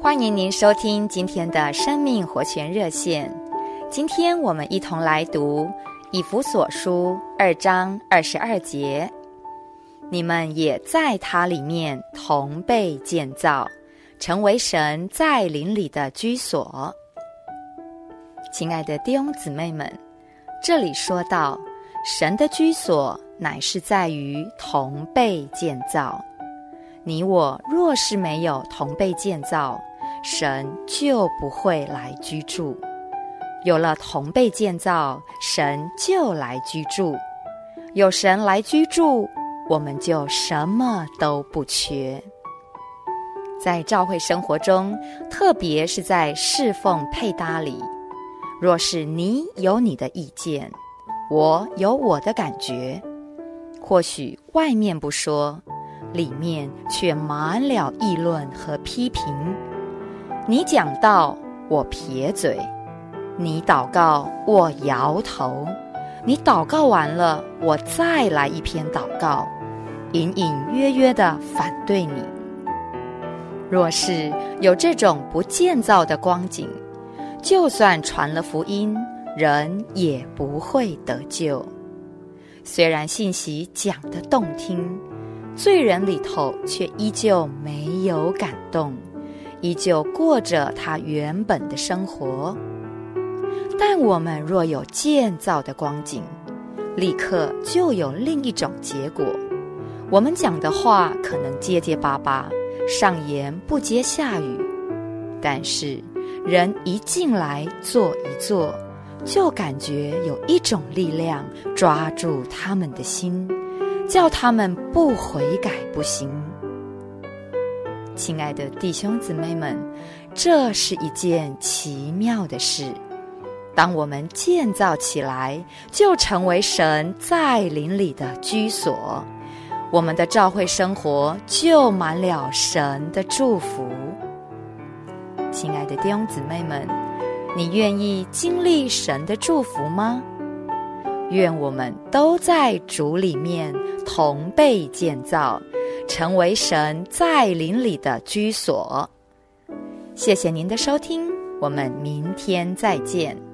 欢迎您收听今天的生命活泉热线。今天我们一同来读以弗所书二章二十二节：“你们也在他里面同被建造，成为神在灵里的居所。”亲爱的弟兄姊妹们，这里说到神的居所乃是在于同被建造。你我若是没有同被建造，神就不会来居住；有了同被建造，神就来居住。有神来居住，我们就什么都不缺。在教会生活中，特别是在侍奉配搭里，若是你有你的意见，我有我的感觉，或许外面不说。里面却满了议论和批评。你讲道，我撇嘴；你祷告，我摇头；你祷告完了，我再来一篇祷告，隐隐约约地反对你。若是有这种不建造的光景，就算传了福音，人也不会得救。虽然信息讲得动听。罪人里头却依旧没有感动，依旧过着他原本的生活。但我们若有建造的光景，立刻就有另一种结果。我们讲的话可能结结巴巴，上言不接下语，但是人一进来坐一坐，就感觉有一种力量抓住他们的心。叫他们不悔改不行。亲爱的弟兄姊妹们，这是一件奇妙的事。当我们建造起来，就成为神在灵里的居所，我们的教会生活就满了神的祝福。亲爱的弟兄姊妹们，你愿意经历神的祝福吗？愿我们都在主里面同被建造，成为神在林里的居所。谢谢您的收听，我们明天再见。